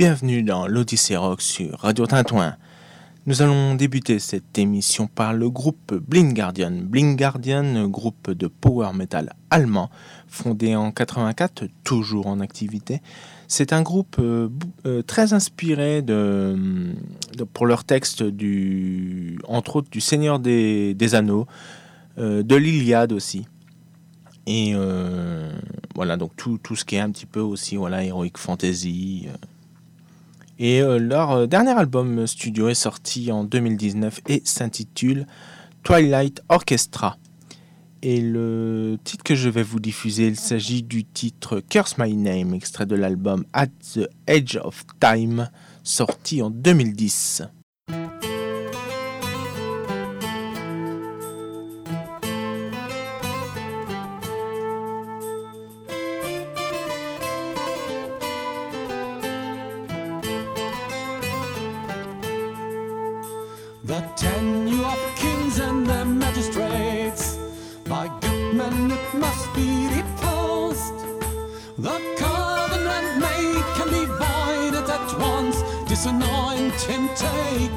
Bienvenue dans l'Odyssée Rock sur Radio Tintouin. Nous allons débuter cette émission par le groupe Blind Guardian. Blind Guardian, groupe de power metal allemand, fondé en 84, toujours en activité. C'est un groupe euh, euh, très inspiré de, pour leurs textes, du, entre autres du Seigneur des, Anneaux, euh, de l'Iliade aussi. Et voilà, donc tout, tout, ce qui est un petit peu aussi, voilà, Heroic Fantasy. Et euh, leur euh, dernier album studio est sorti en 2019 et s'intitule Twilight Orchestra. Et le titre que je vais vous diffuser, il s'agit du titre Curse My Name, extrait de l'album At the Edge of Time, sorti en 2010. Take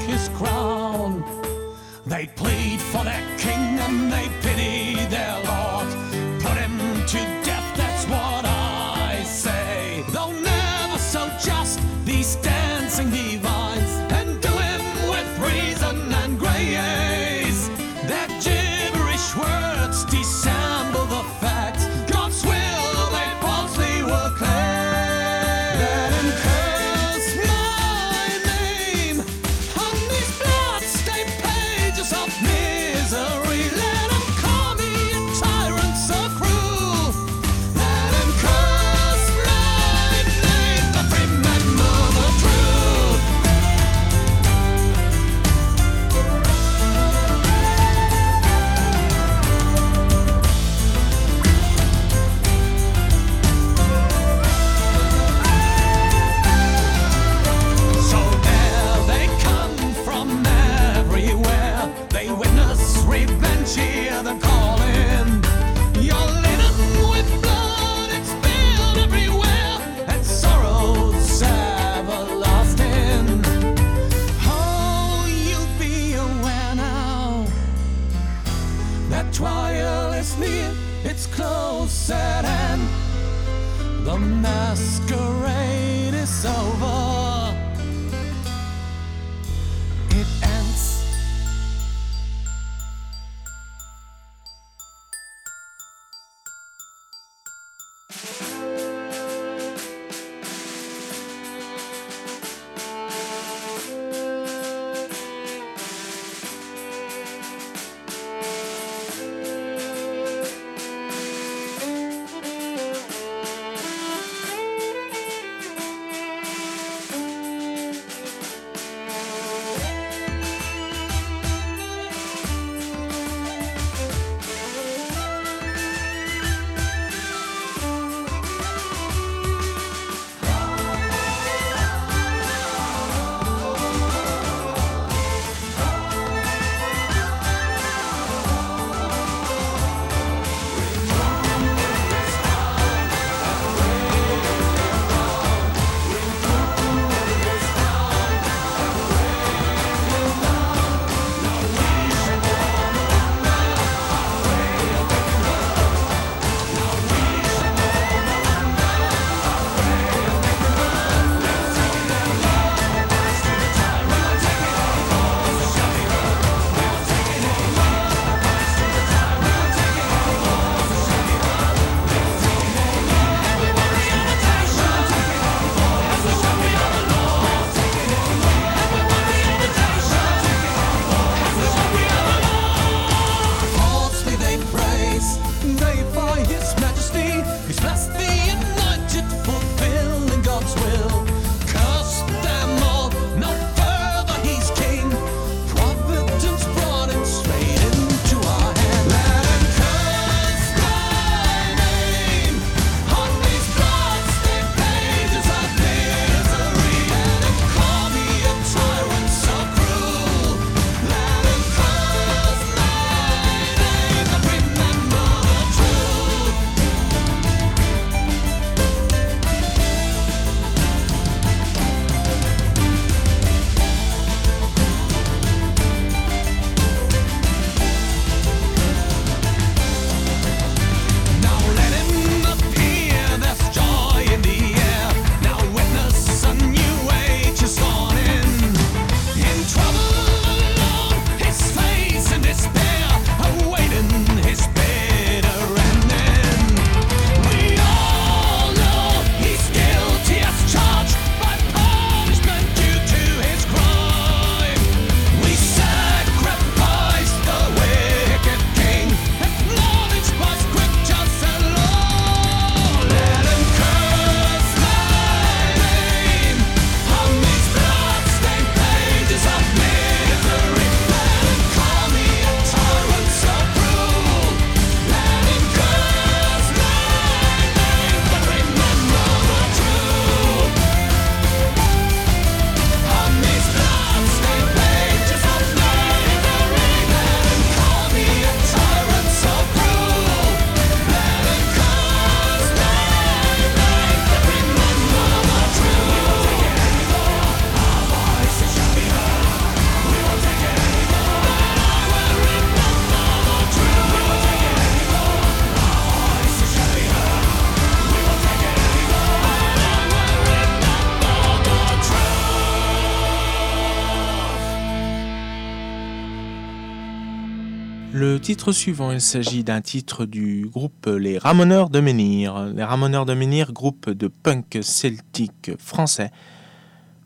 suivant, il s'agit d'un titre du groupe Les Ramoneurs de Menhir. Les Ramoneurs de Menhir, groupe de punk celtique français,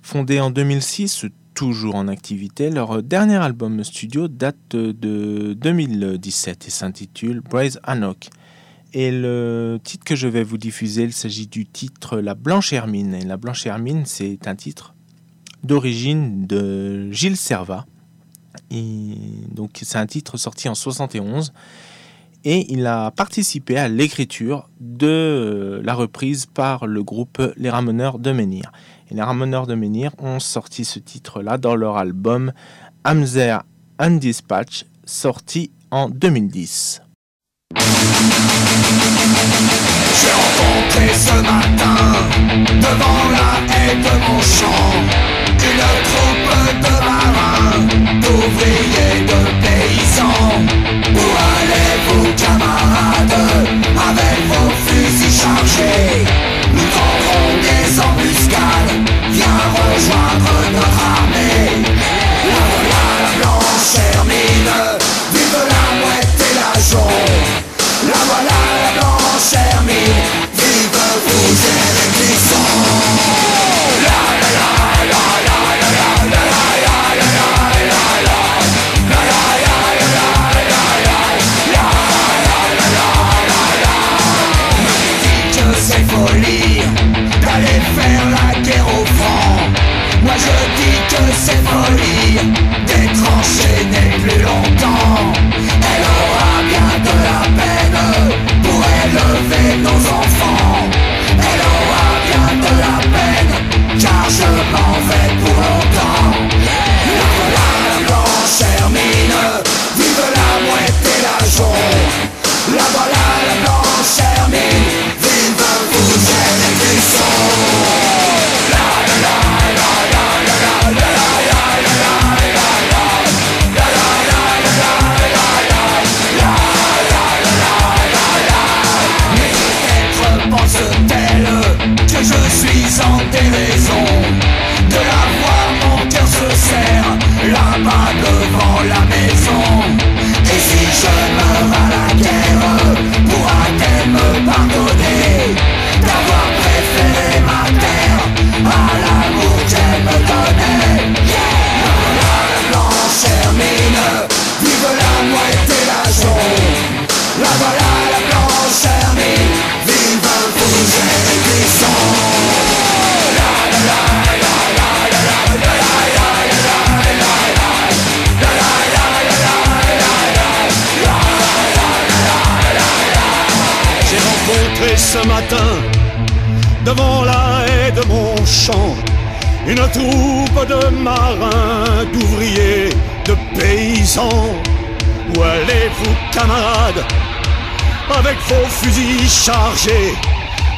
fondé en 2006, toujours en activité. Leur dernier album studio date de 2017 et s'intitule Braze Anok. Et le titre que je vais vous diffuser, il s'agit du titre La Blanche Hermine. Et La Blanche Hermine, c'est un titre d'origine de Gilles Servat donc c'est un titre sorti en 71 et il a participé à l'écriture de la reprise par le groupe Les Ramoneurs de Menhir. Et les Ramoneurs de Menhir ont sorti ce titre-là dans leur album Amzer and Dispatch, sorti en 2010. J'ai rencontré une troupe de marins, d'ouvriers, de paysans. Où allez-vous, camarades, avec vos fusils chargés? Nous vendrons des embuscades, viens rejoindre notre armée.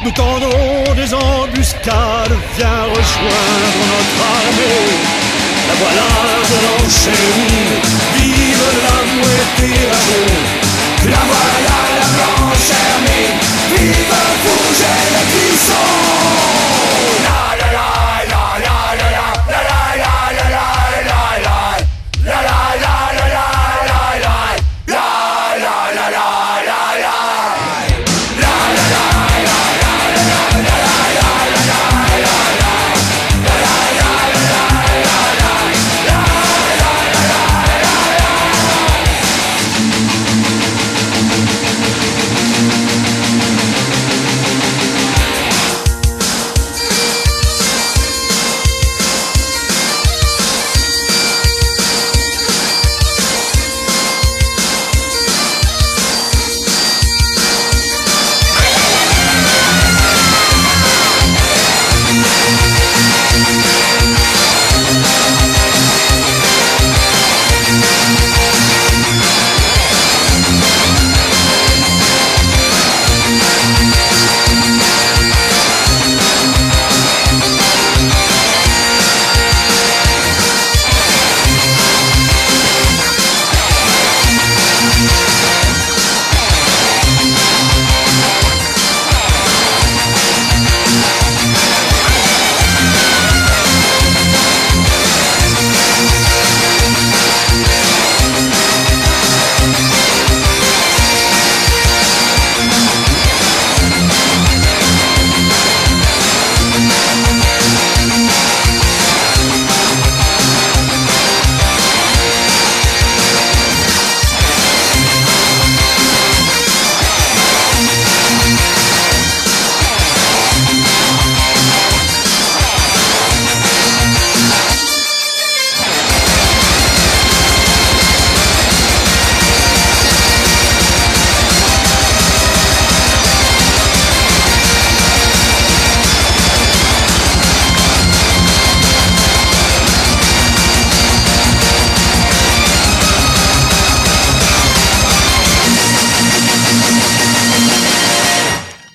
Nous tendrons des embuscades, viens rejoindre notre armée. La voilà de l'enchaînement, vive la moitié la La voilà la blanche hermine Vive vous et les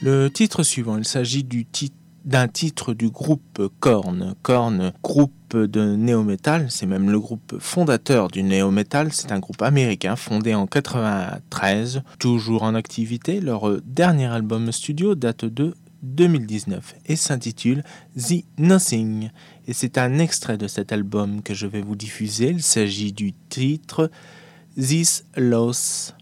Le titre suivant, il s'agit d'un titre du groupe Korn. Korn, groupe de néo-metal, c'est même le groupe fondateur du néo-metal, c'est un groupe américain fondé en 93, toujours en activité. Leur dernier album studio date de 2019 et s'intitule The Nothing. Et c'est un extrait de cet album que je vais vous diffuser. Il s'agit du titre This Loss.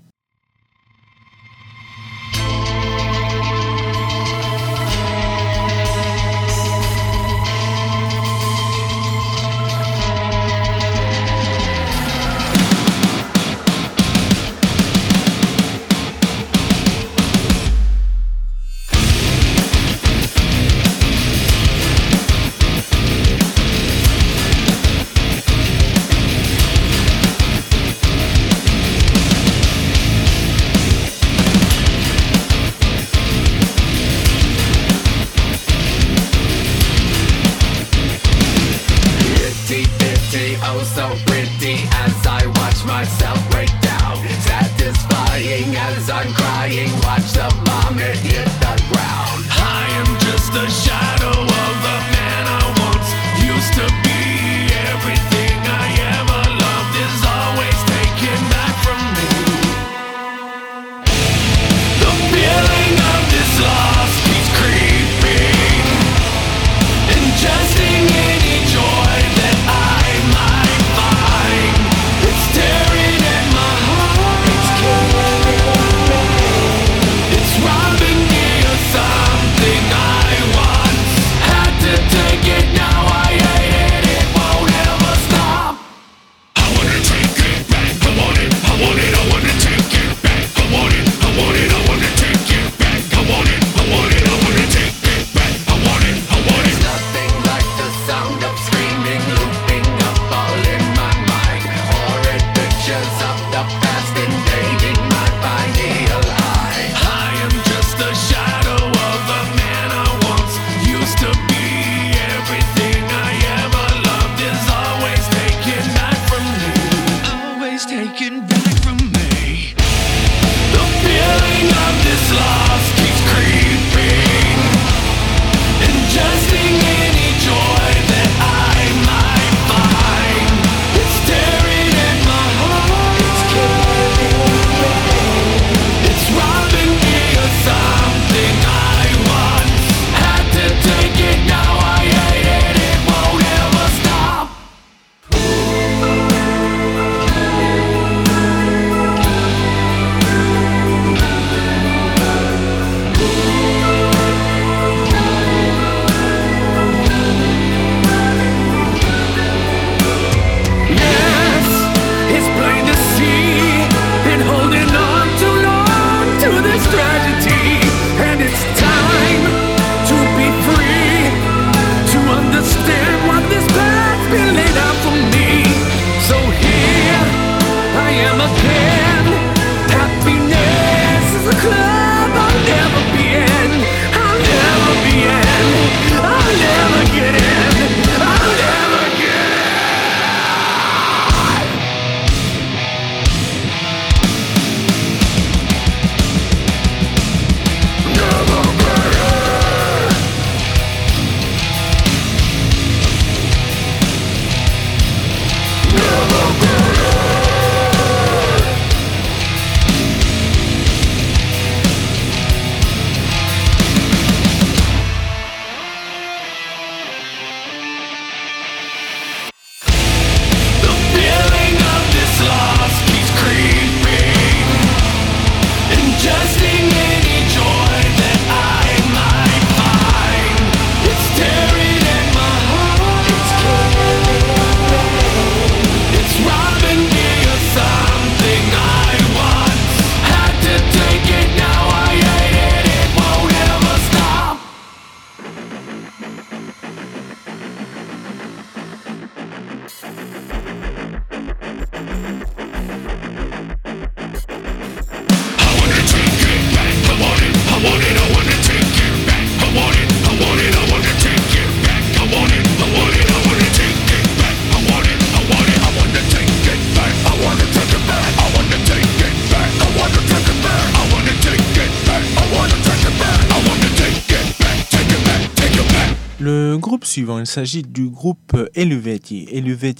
S'agit du groupe Eluveti.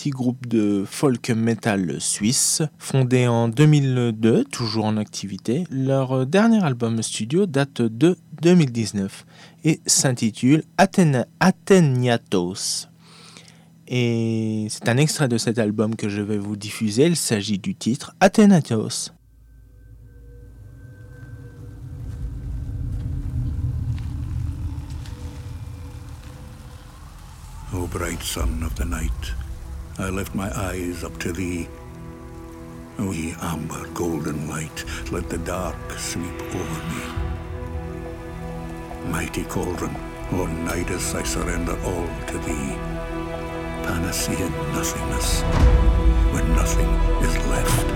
Groupe de folk metal suisse, fondé en 2002, toujours en activité. Leur dernier album studio date de 2019 et s'intitule Atheniatos. Et c'est un extrait de cet album que je vais vous diffuser. Il s'agit du titre Atheniatos. Bright sun of the night, I lift my eyes up to thee. O ye amber golden light, let the dark sweep over me. Mighty cauldron, O Nidus, I surrender all to thee. Panacea nothingness, when nothing is left.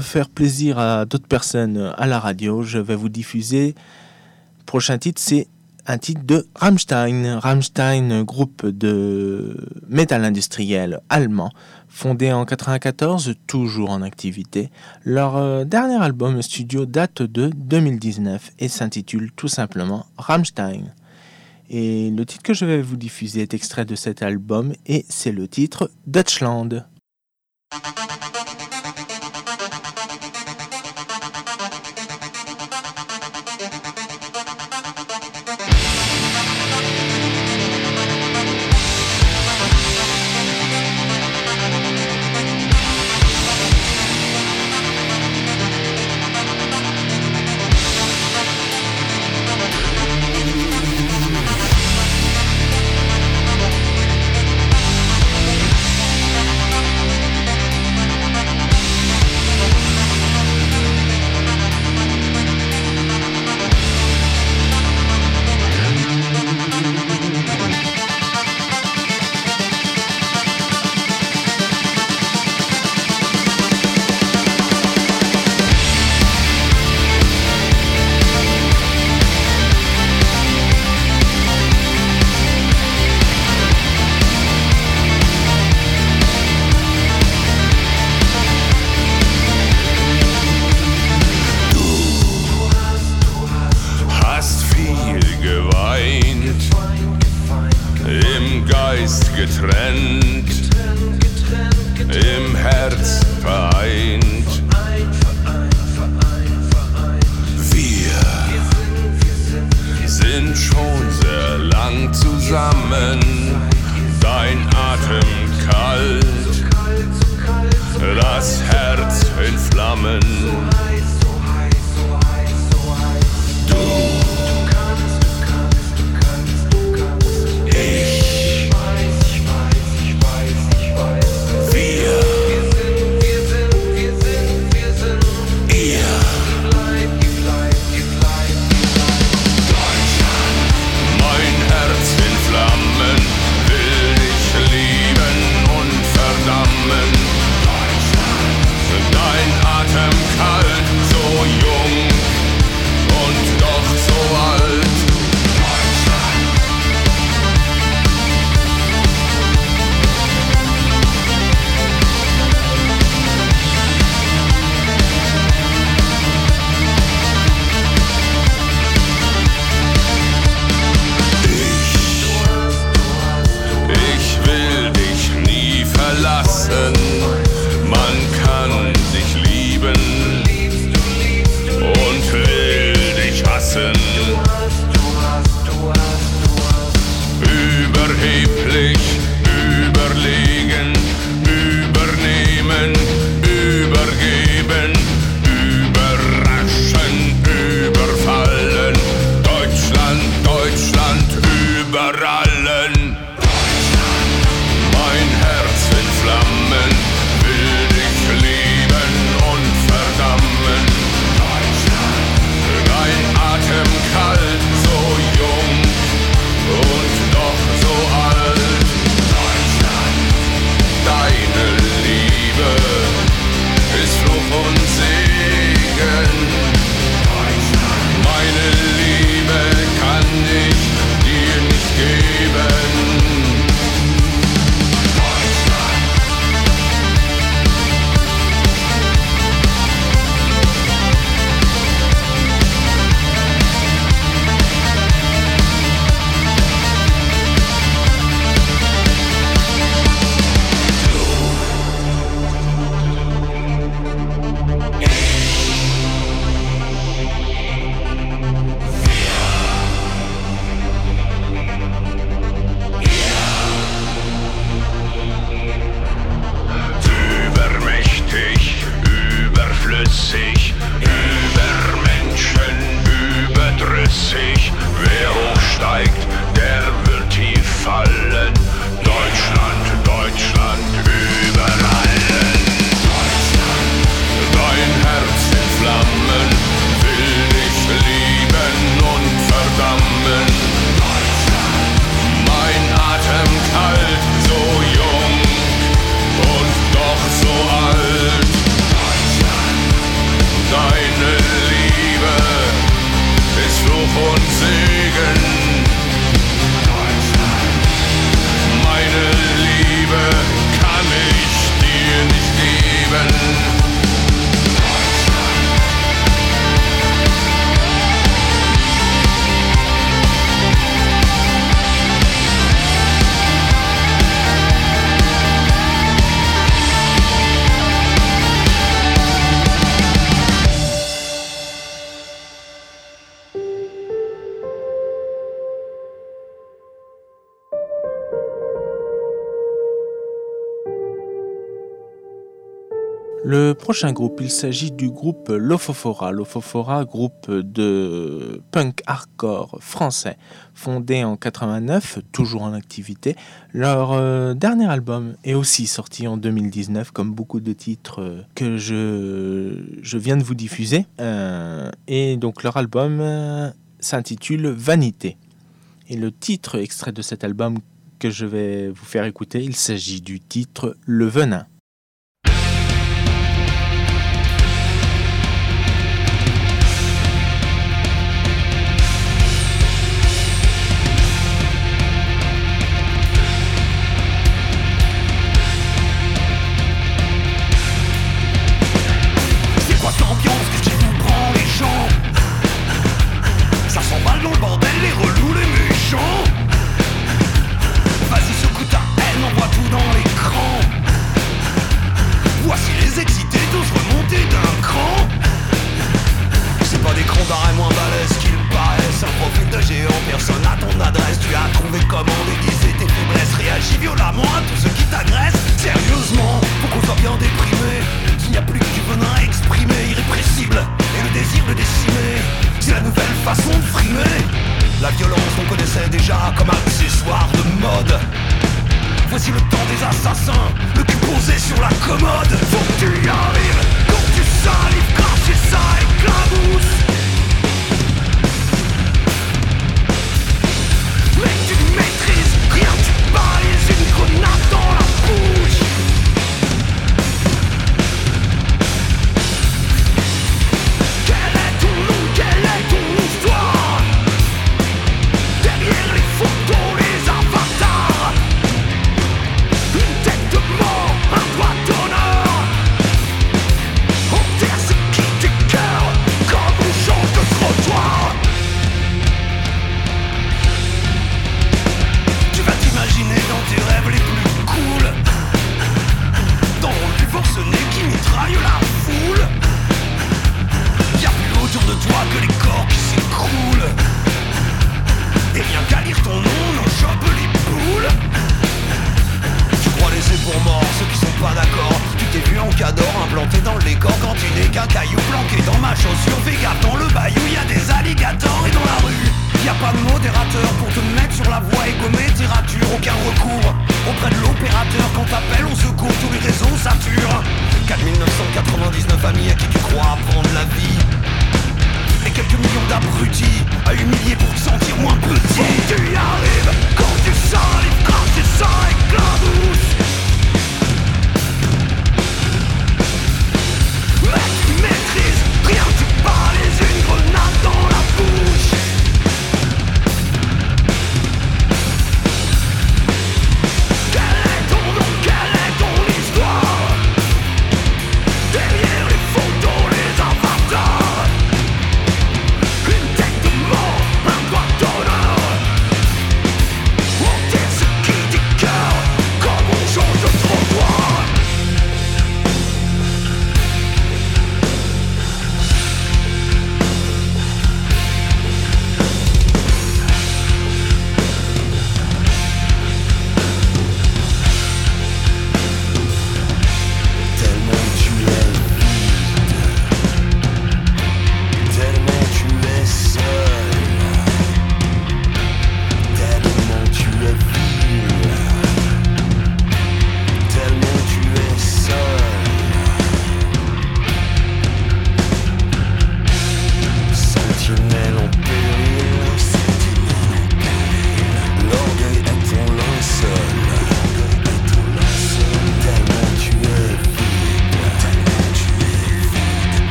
Faire plaisir à d'autres personnes à la radio. Je vais vous diffuser. Prochain titre, c'est un titre de Rammstein. Rammstein, groupe de métal industriel allemand, fondé en 94, toujours en activité. Leur euh, dernier album studio date de 2019 et s'intitule tout simplement Rammstein. Et le titre que je vais vous diffuser est extrait de cet album et c'est le titre Dutchland. Prochain groupe, il s'agit du groupe Lofofora. Lofofora, groupe de punk hardcore français, fondé en 89, toujours en activité. Leur euh, dernier album est aussi sorti en 2019, comme beaucoup de titres euh, que je, je viens de vous diffuser. Euh, et donc leur album s'intitule Vanité. Et le titre extrait de cet album que je vais vous faire écouter, il s'agit du titre Le Venin.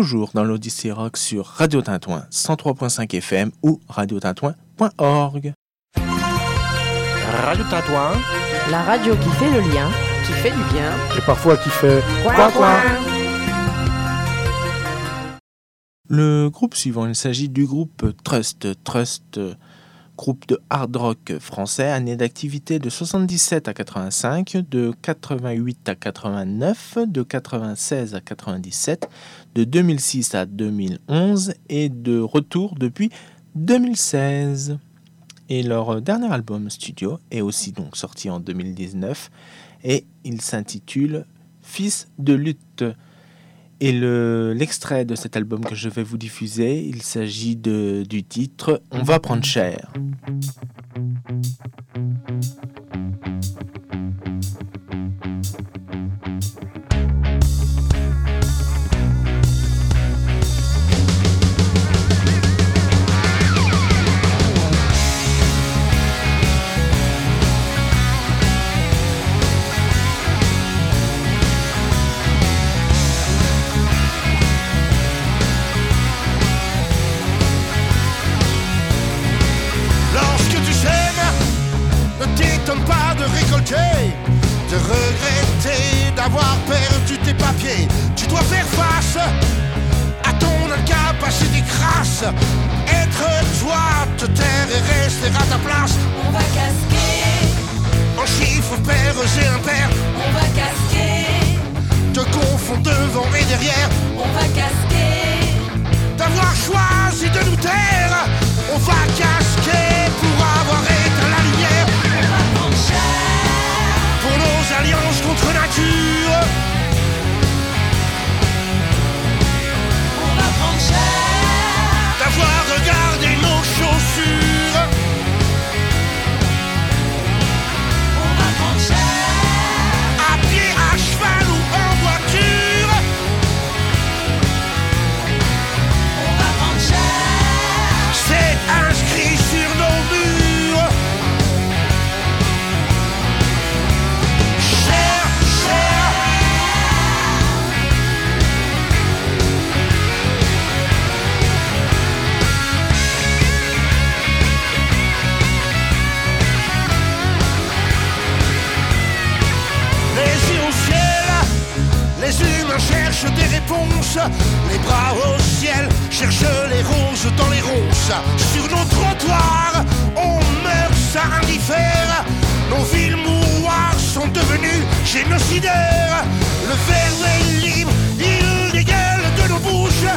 Toujours dans l'Odyssée Rock sur Radio Tintouin 103.5 FM ou radiotintouin.org. Radio Tintouin, La radio qui fait le lien, qui fait du bien. et parfois qui fait Quoi, quoi Le groupe suivant, il s'agit du groupe Trust. Trust, groupe de hard rock français, année d'activité de 77 à 85, de 88 à 89, de 96 à 97, de 2006 à 2011 et de retour depuis 2016. Et leur dernier album studio est aussi donc sorti en 2019 et il s'intitule Fils de lutte. Et le- l'extrait de cet album que je vais vous diffuser, il s'agit du titre On va prendre cher. Les bras au ciel cherchent les roses dans les ronces. Sur nos trottoirs, on meurt, ça indiffère. Nos villes mouroirs sont devenues génocidaires. Le verbe est libre, il dégueule de nos bouches.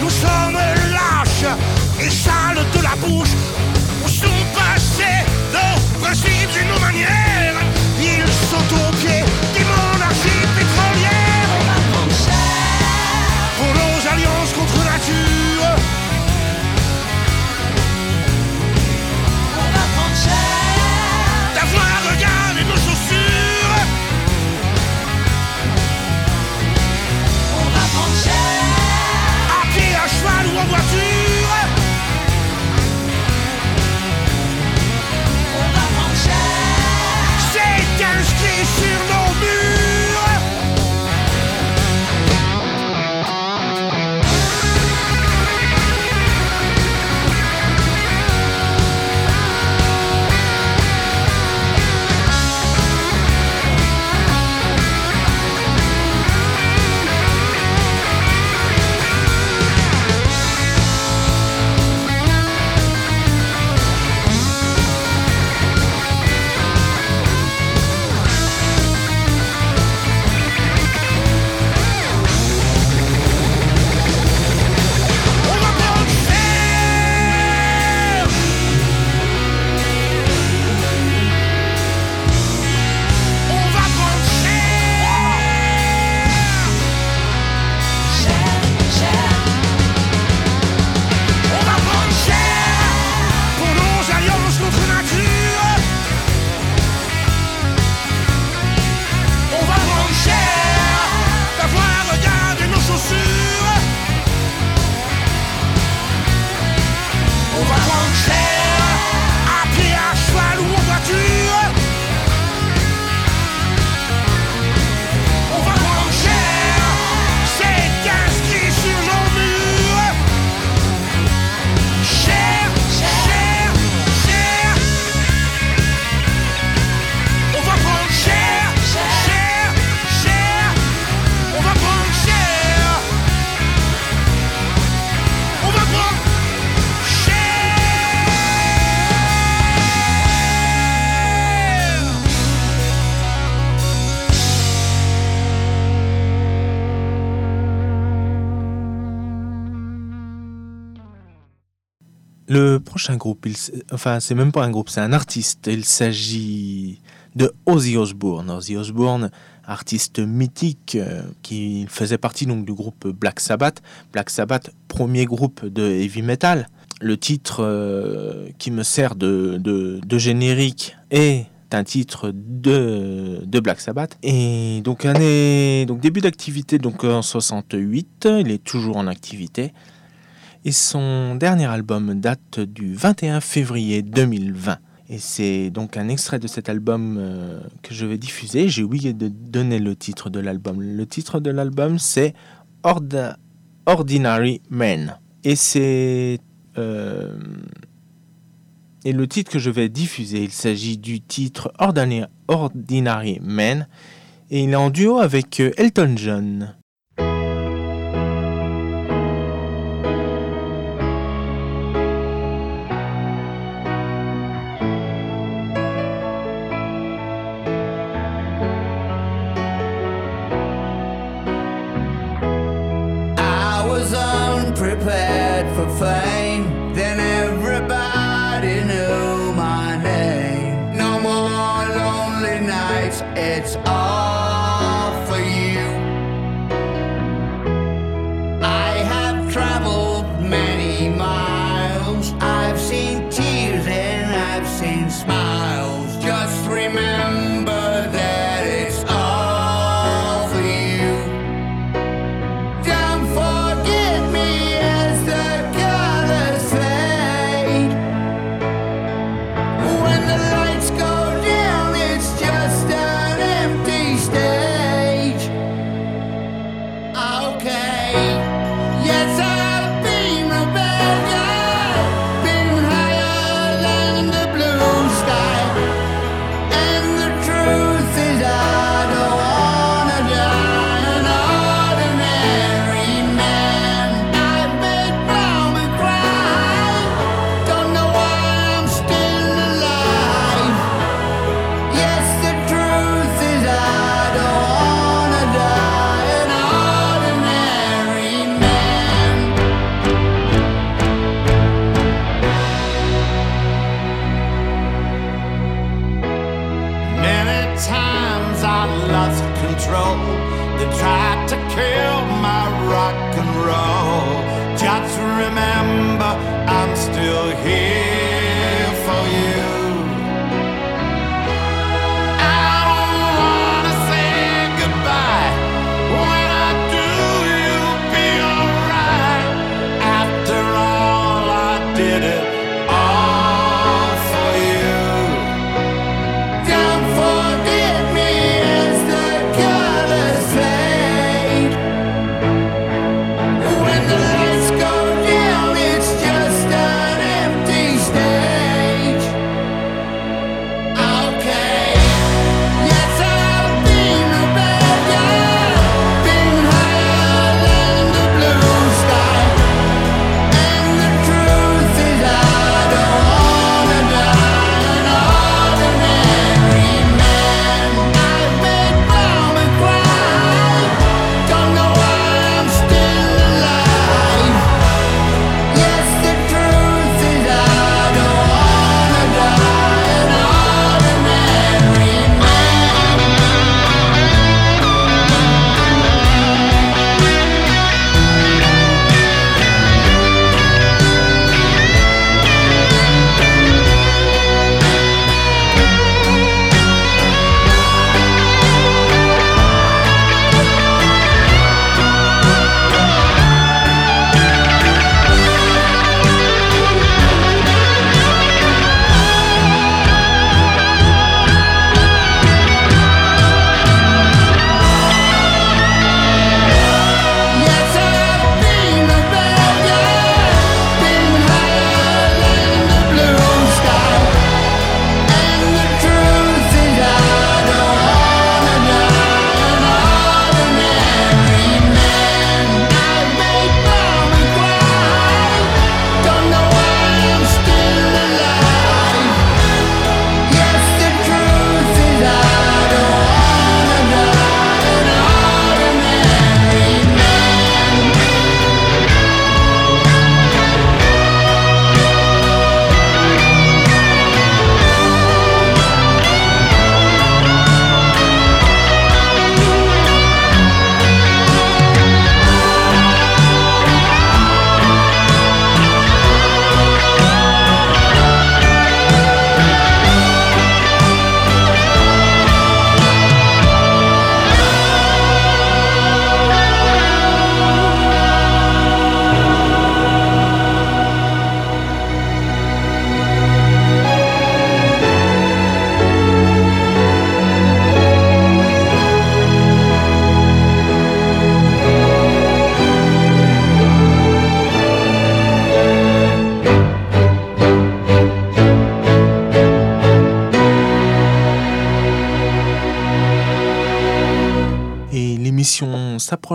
Nous sommes lâches et sales de la bouche. Où sont passés nos principes et nos manières? Ils sont au pied des monarchies you. Prochain groupe, enfin c'est même pas un groupe, c'est un artiste. Il s'agit de Ozzy Osbourne. Ozzy Osbourne, artiste mythique euh, qui faisait partie donc du groupe Black Sabbath. Black Sabbath, premier groupe de heavy metal. Le titre euh, qui me sert de, de- de générique est un titre de, de Black Sabbath. Et donc, année, donc début d'activité donc en 68, il est toujours en activité. Et son dernier album date du 21 février 2020. Et c'est donc un extrait de cet album euh, que je vais diffuser. J'ai oublié de donner le titre de l'album. Le titre de l'album, c'est Ordinary Man. Et c'est... euh, et le titre que je vais diffuser, il s'agit du titre Ordinary, Man. Et il est en duo avec euh, Elton John.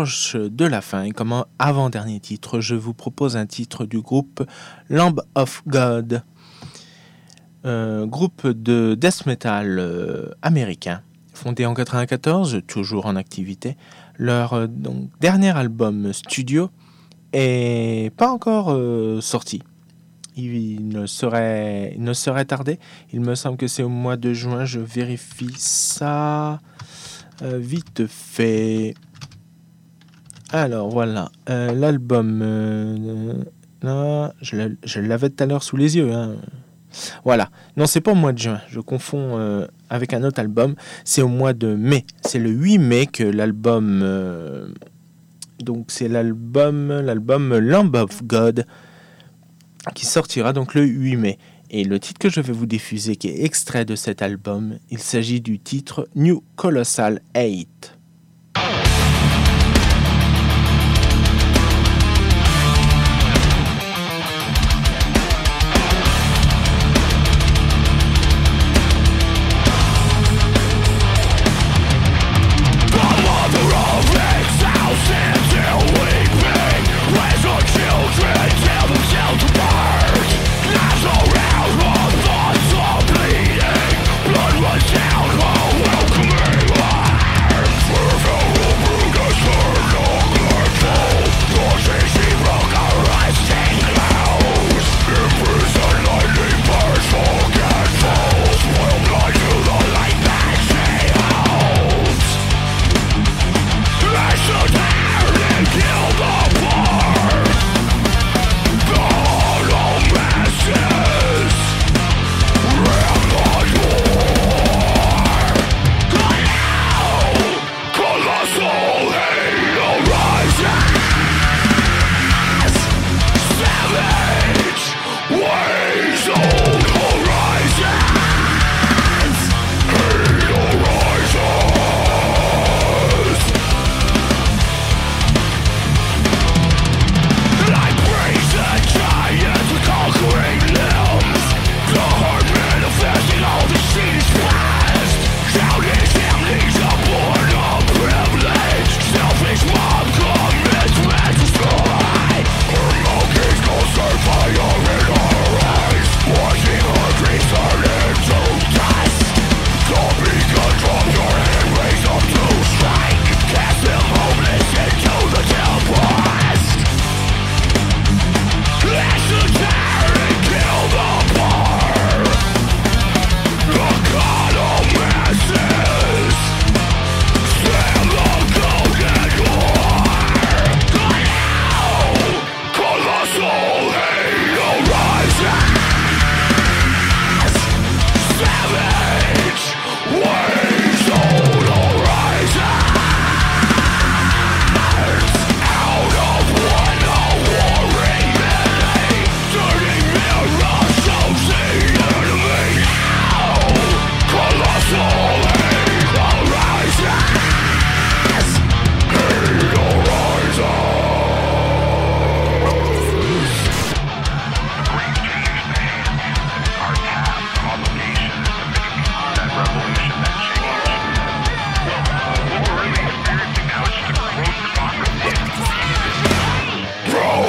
De la fin et comme avant-dernier titre, je vous propose un titre du groupe Lamb of God, groupe de death metal euh, américain, fondé en 94, toujours en activité. Leur euh, dernier album studio est pas encore euh, sorti. Il ne, serait, il ne serait tardé. Il me semble que c'est au mois de juin. Je vérifie ça vite fait. Alors voilà, Euh, l'album. euh, je l'a- je l'avais tout à l'heure sous les yeux. hein. Voilà, non, c'est pas au mois de juin. Je confonds euh, avec un autre album. C'est au mois de mai. C'est le 8 mai que l'album. donc c'est l'album, l'album Lamb of God qui sortira donc le 8 mai. Et le titre que je vais vous diffuser, qui est extrait de cet album, il s'agit du titre New Colossal 8.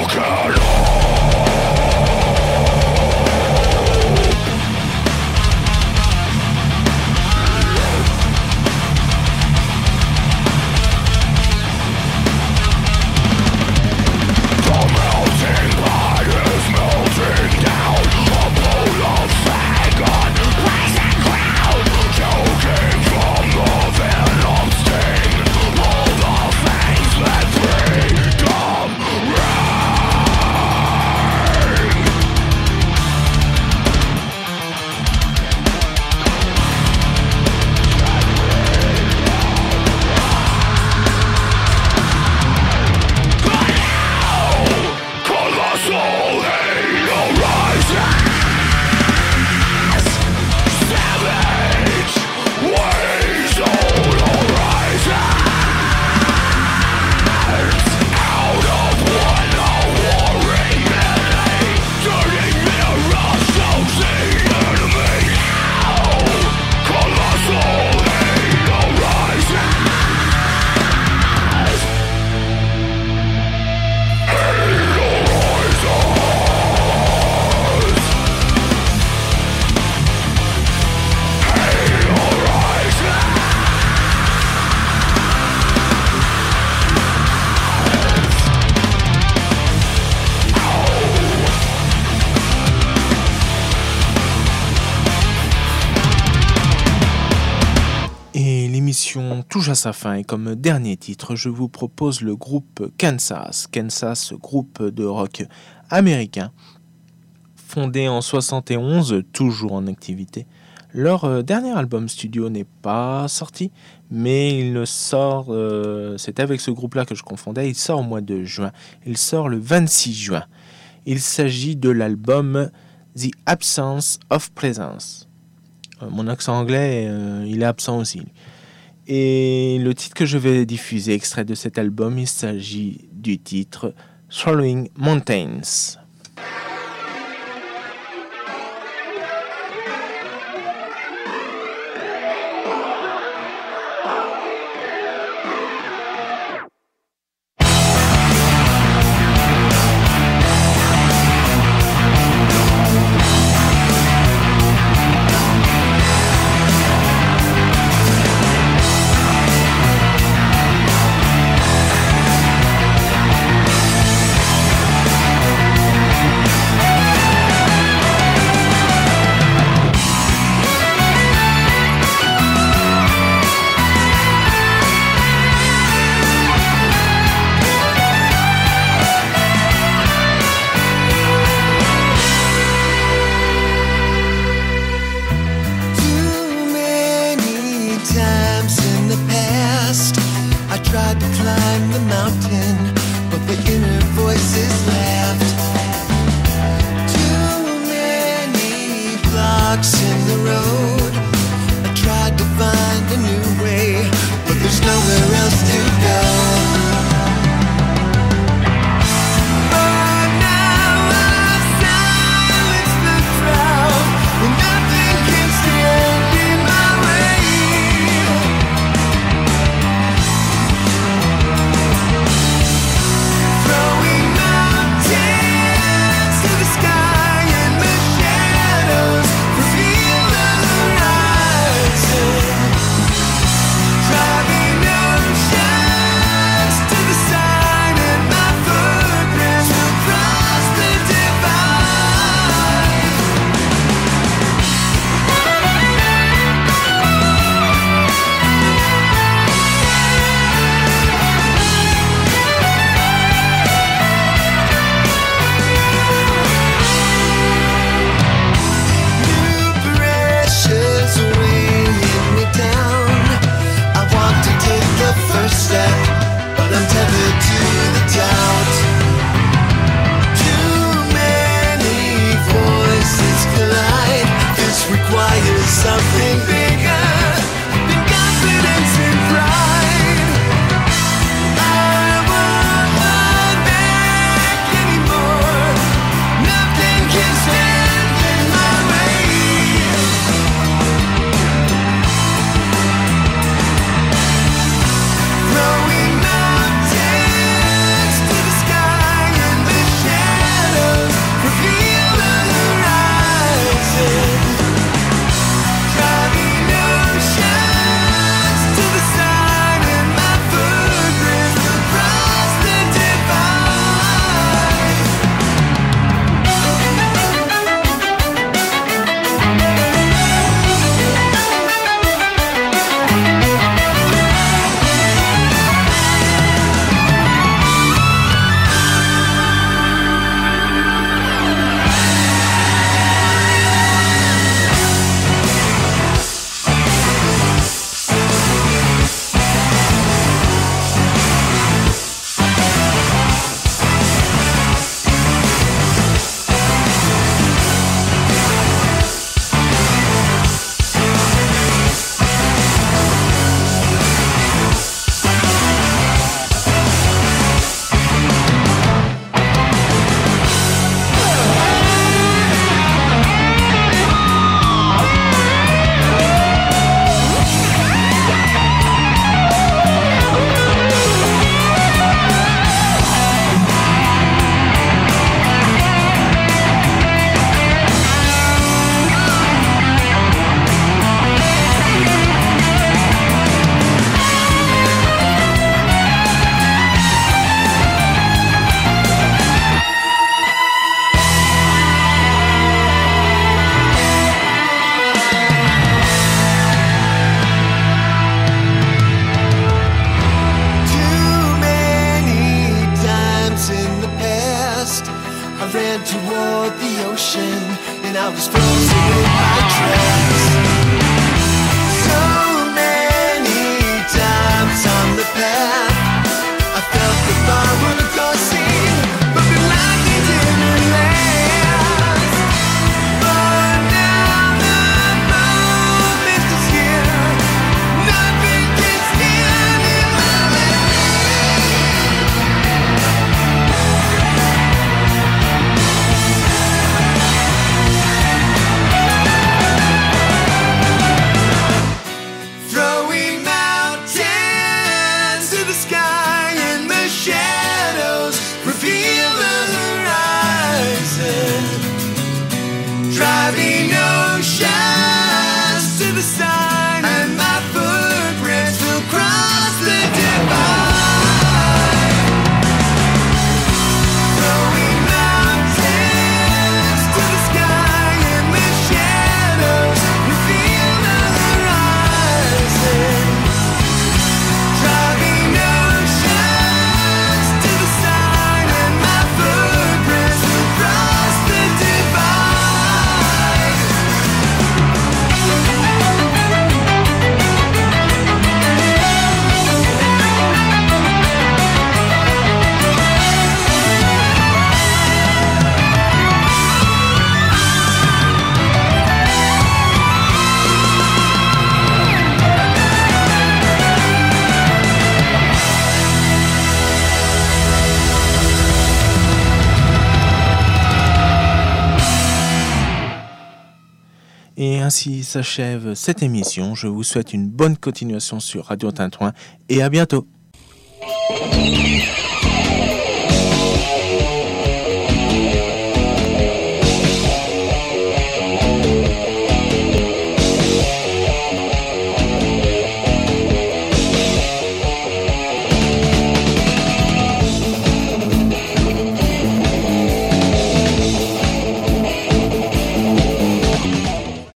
You cannot sa fin et comme dernier titre, je vous propose le groupe Kansas. Kansas, groupe de rock américain, fondé en 71, toujours en activité. Leur euh, dernier album studio n'est pas sorti, mais il ne sort, euh, c'est avec ce groupe-là que je confondais, il sort au mois de juin. Il sort le 26 juin. Il s'agit de l'album The Absence of Presence. Euh, mon accent anglais, euh, il est absent aussi. Et le titre que je vais diffuser, extrait de cet album, il s'agit du titre Swallowing Mountains. S'achève cette émission. Je vous souhaite une bonne continuation sur Radio Tintouin et à bientôt.